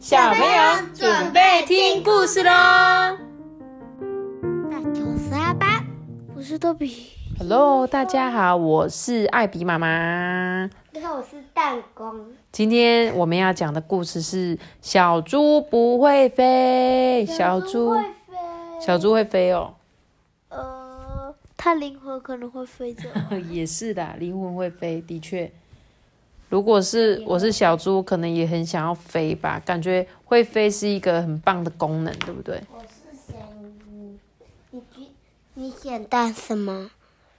小朋友准备听故事喽！大九十二班，我是多比。Hello，大家好，我是艾比妈妈。你好，我是弹弓。今天我们要讲的故事是小猪不会飞。小猪会，飞。小猪会飞哦，呃，它灵魂可能会飞走。也是的，灵魂会飞，的确。如果是我是小猪，可能也很想要飞吧，感觉会飞是一个很棒的功能，对不对？我是谁？你你觉你想当什么？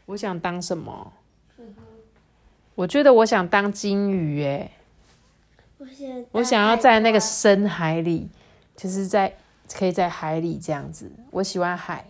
我想当什么？我觉得我想当金鱼，诶。我想我想要在那个深海里，就是在可以在海里这样子。我喜欢海，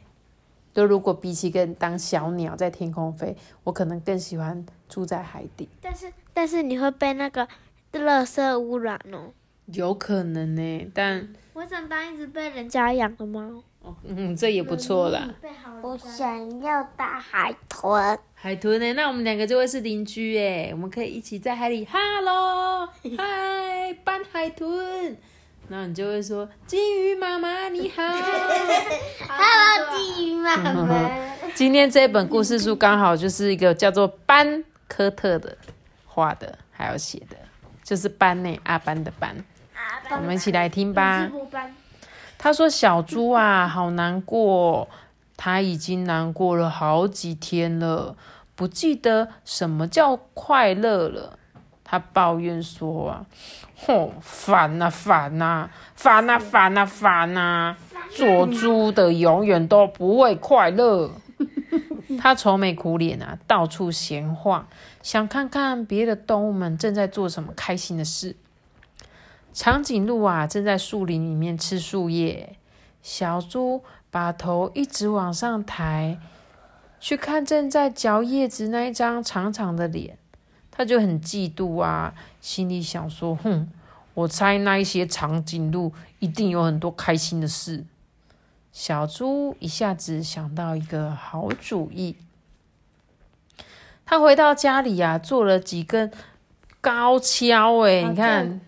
就如果比起跟当小鸟在天空飞，我可能更喜欢住在海底。但是但是你会被那个垃圾污染哦。有可能呢，但我想当一只被人家养的猫。哦嗯，这也不错啦。我想要大海豚。海豚呢？那我们两个就会是邻居哎，我们可以一起在海里，Hello，嗨，搬海豚。然后你就会说：“金鱼妈妈你好。” Hello，金鱼妈妈。今天这本故事书刚好就是一个叫做班科特的画的，还有写的，就是班呢，阿班的班。我们一起来听吧。他说：“小猪啊，好难过，他已经难过了好几天了，不记得什么叫快乐了。”他抱怨说：“啊，吼，烦呐，烦呐，烦呐，烦呐，烦呐！做猪的永远都不会快乐。”他愁眉苦脸啊，到处闲晃，想看看别的动物们正在做什么开心的事。长颈鹿啊，正在树林里面吃树叶。小猪把头一直往上抬，去看正在嚼叶子那一张长长的脸，他就很嫉妒啊，心里想说：“哼，我猜那一些长颈鹿一定有很多开心的事。”小猪一下子想到一个好主意，他回到家里呀、做了几根高跷，哎，你看，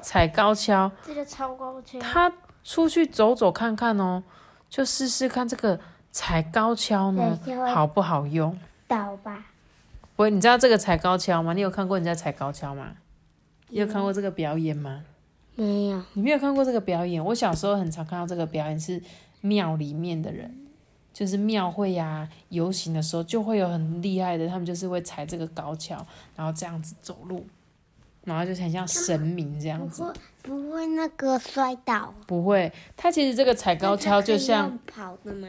踩高跷。这个超高跷。他出去走走看看哦，就试试看这个踩高跷呢好不好用。倒吧。喂，你知道这个踩高跷吗？你有看过人家踩高跷吗？你有看过这个表演吗？没有。你没有看过这个表演？我小时候很常看到这个表演，是庙里面的人，就是庙会呀、游行的时候，就会有很厉害的，他们就是会踩这个高跷，然后这样子走路，然后就很像神明这样子。不会不会那个摔倒。不会，他其实这个踩高跷就像跑的吗？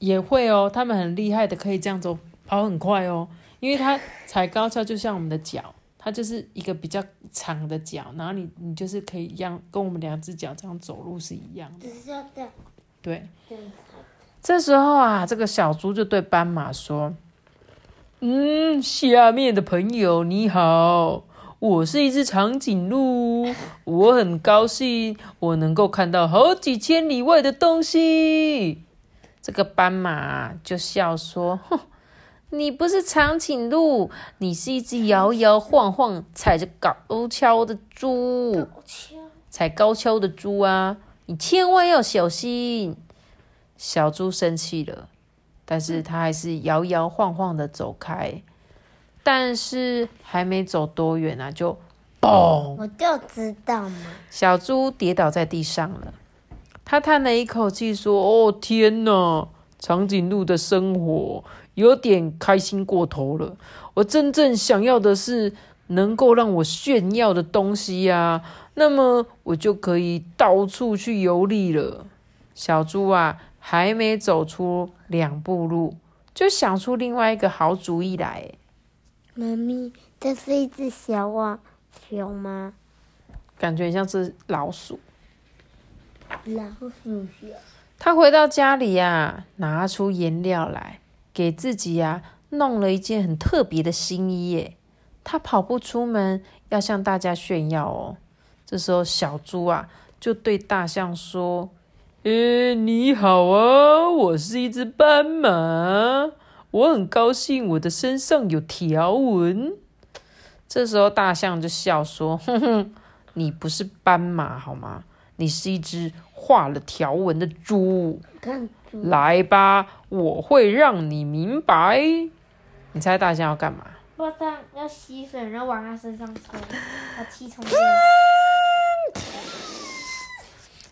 也会哦，他们很厉害的，可以这样走，跑很快哦。因为它踩高跷就像我们的脚，它就是一个比较长的脚，然后你你就是可以一样跟我们两只脚这样走路是一样的。只是要这样对，这时候啊，这个小猪就对斑马说：“嗯，下面的朋友你好，我是一只长颈鹿，我很高兴我能够看到好几千里外的东西。”这个斑马就笑说：“哼，你不是长颈鹿，你是一只摇摇晃晃、踩着高跷的猪。”高。踩高跷的猪啊，你千万要小心。小猪生气了，但是它还是摇摇晃晃的走开。但是还没走多远啊，就嘣！我就知道嘛。小猪跌倒在地上了。他叹了一口气说：“哦，天哪！长颈鹿的生活有点开心过头了。我真正想要的是能够让我炫耀的东西呀、那么我就可以到处去游历了。”小猪啊，还没走出两步路，就想出另外一个好主意来。妈咪，这是一只小网熊吗？感觉很像是老鼠。老鼠熊。他回到家里呀、拿出颜料来，给自己呀、弄了一件很特别的新衣耶。他跑步出门，要向大家炫耀哦。这时候，小猪啊就对大象说：“诶，你好啊，我是一只斑马，我很高兴我的身上有条纹。”这时候，大象就笑说：“哼哼，你不是斑马好吗？你是一只画了条纹的猪。看，来吧，我会让你明白。你猜大象要干嘛？我这样要吸水，然后往他身上冲，把气冲掉。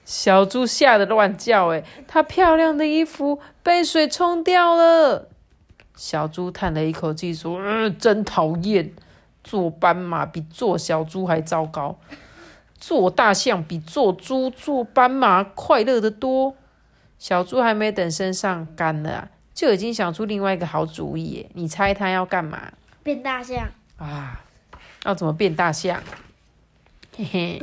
小猪吓得乱叫，哎，它漂亮的衣服被水冲掉了。小猪叹了一口气，说：“嗯，真讨厌，做斑马比做小猪还糟糕，做大象比做猪、做斑马快乐得多。”小猪还没等身上干了、啊，就已经想出另外一个好主意耶。你猜它要干嘛？变大象，啊，要怎么变大象？嘿嘿，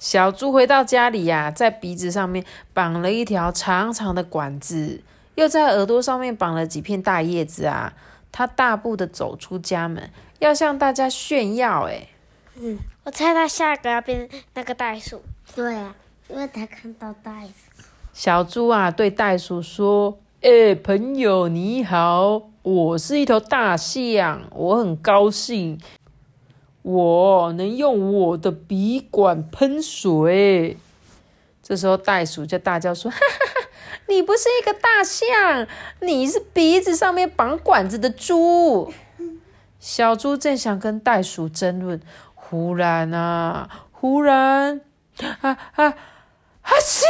小猪回到家里呀、在鼻子上面绑了一条长长的管子，又在耳朵上面绑了几片大叶子啊。他大步的走出家门，要向大家炫耀。哎，嗯，我猜他下一个要变那个袋鼠。对啊，因为他看到袋鼠，小猪啊对袋鼠说：“哎、朋友你好，我是一头大象，我很高兴，我能用我的鼻管喷水。”这时候袋鼠就大叫说：“哈哈哈，你不是一个大象，你是鼻子上面绑管子的猪。”小猪正想跟袋鼠争论，忽然啊，忽然啊啊啊！切！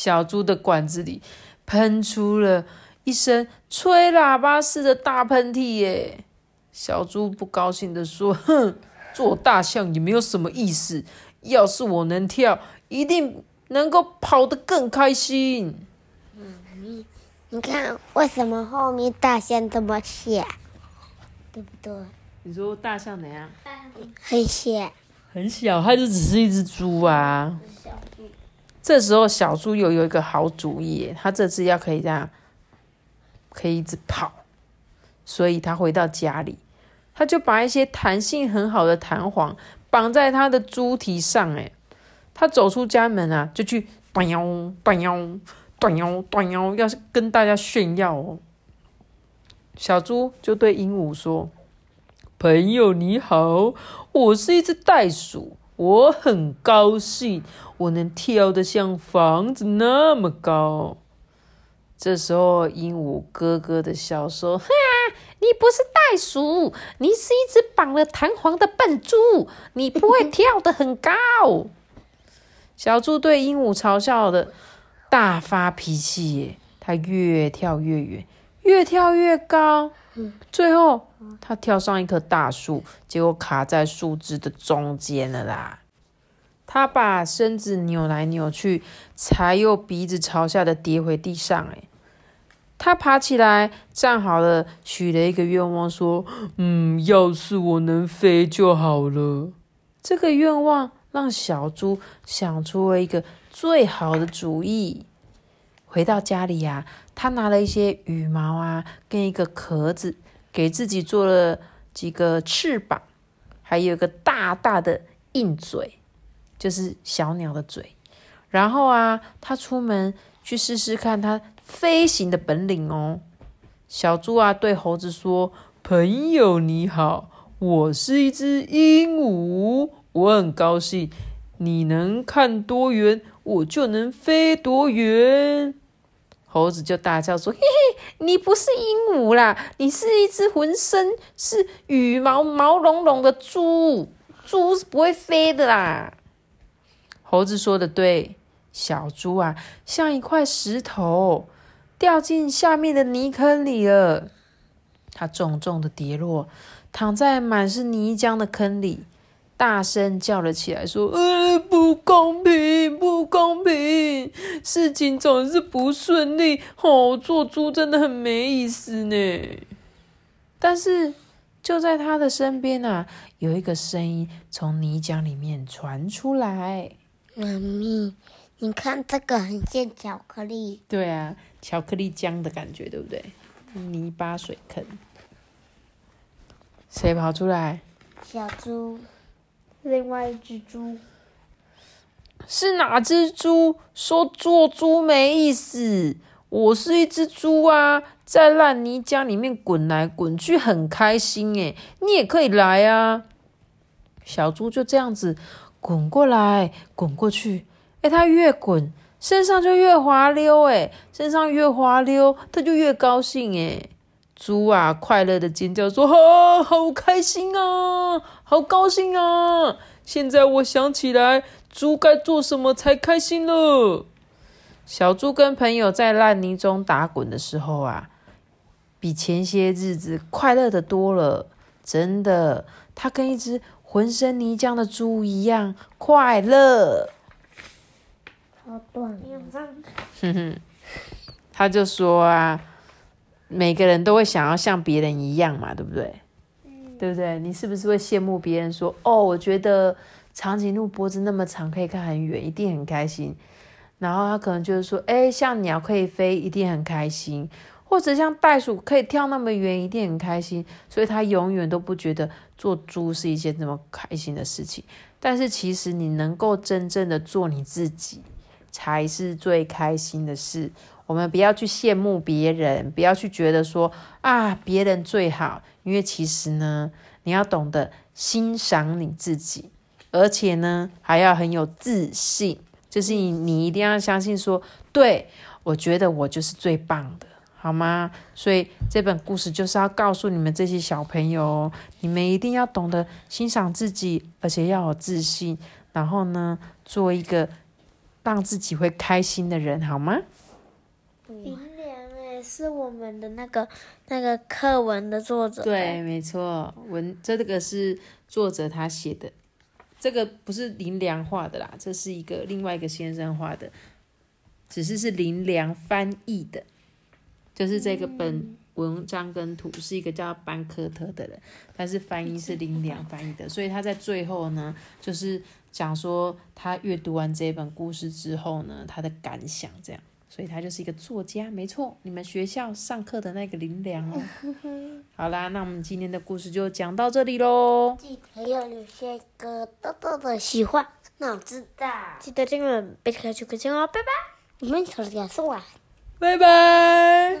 小猪的管子里喷出了一声吹喇叭似的大喷嚏耶！小猪不高兴的说：“哼，做大象也没有什么意思。要是我能跳，一定能够跑得更开心。嗯你看为什么后面大象这么小，对不对？”你说大象怎样？很小，很小，它就只是一只猪啊。这时候小猪又有一个好主意耶，它这次要可以这样，可以一直跑，所以它回到家里，它就把一些弹性很好的弹簧绑在它的猪蹄上，哎，它走出家门啊，就去短腰短腰短腰短腰，要跟大家炫耀哦。小猪就对鹦鹉说：“朋友你好，我是一只袋鼠，我很高兴，我能跳得像房子那么高。这时候，鹦鹉咯咯的笑说：“哈，你不是袋鼠，你是一只绑了弹簧的笨猪，你不会跳得很高。”小猪对鹦鹉嘲笑的大发脾气耶，它越跳越远，越跳越高，最后他跳上一棵大树，结果卡在树枝的中间了啦。他把身子扭来扭去，才又鼻子朝下的跌回地上。哎，他爬起来，站好了，许了一个愿望，说：“嗯，要是我能飞就好了。”这个愿望让小猪想出了一个最好的主意。回到家里呀、他拿了一些羽毛啊，跟一个壳子，给自己做了几个翅膀，还有个大大的硬嘴，就是小鸟的嘴。然后啊，他出门去试试看他飞行的本领哦。小猪啊，对猴子说：“朋友你好，我是一只鹦鹉，我很高兴。你能看多远，我就能飞多远。”猴子就大叫说：“嘿嘿，你不是鹦鹉啦，你是一只浑身是羽毛、毛茸茸的猪。猪是不会飞的啦。”猴子说的对，小猪啊，像一块石头，掉进下面的泥坑里了。它重重的跌落，躺在满是泥浆的坑里，大声叫了起来，说：“呃，不公平，不公平！事情总是不顺利，哦，做猪真的很没意思呢。”但是就在他的身边啊，有一个声音从泥浆里面传出来。妈咪，你看这个很像巧克力，对啊，巧克力浆的感觉，对不对？泥巴水坑，谁跑出来？小猪，另外一只猪，是哪只猪说做猪没意思？我是一只猪啊，在烂泥浆里面滚来滚去，很开心诶。你也可以来啊！小猪就这样子滚过来滚过去，哎，它越滚身上就越滑溜，哎，身上越滑溜，它就越高兴，哎，猪啊快乐的尖叫说：“哈，好开心啊，好高兴啊！现在我想起来，猪该做什么才开心了。”小猪跟朋友在烂泥中打滚的时候啊。比前些日子快乐的多了，真的，它跟一只浑身泥浆的猪一样快乐。好短，哼哼，他就说啊，每个人都会想要像别人一样嘛，对不对？对不对？你是不是会羡慕别人说，哦，我觉得长颈鹿脖子那么长，可以看很远，一定很开心。然后他可能就是说，哎，像鸟可以飞，一定很开心。或者像袋鼠可以跳那么远，一定很开心，所以他永远都不觉得做猪是一件这么开心的事情。但是其实你能够真正的做你自己，才是最开心的事。我们不要去羡慕别人，不要去觉得说啊别人最好，因为其实呢，你要懂得欣赏你自己，而且呢还要很有自信，就是你你一定要相信说，对我觉得我就是最棒的。好吗？所以这本故事就是要告诉你们这些小朋友，你们一定要懂得欣赏自己，而且要有自信，然后呢，做一个让自己会开心的人，好吗？林良哎，是我们的那个那个课文的作者。对，没错，文这个是作者他写的，这个不是林良画的啦，这是一个另外一个先生画的，只是是林良翻译的。就是这个本文章跟图是一个叫班科特的人，但是翻译是林良翻译的，所以他在最后呢，就是讲说他阅读完这本故事之后呢，他的感想这样，所以他就是一个作家，没错，你们学校上课的那个林良哦。好啦，那我们今天的故事就讲到这里喽。记得要留下一个豆豆的喜欢，那我知道。记得订阅贝壳球课件哦，拜拜。你们小点声啊。拜拜。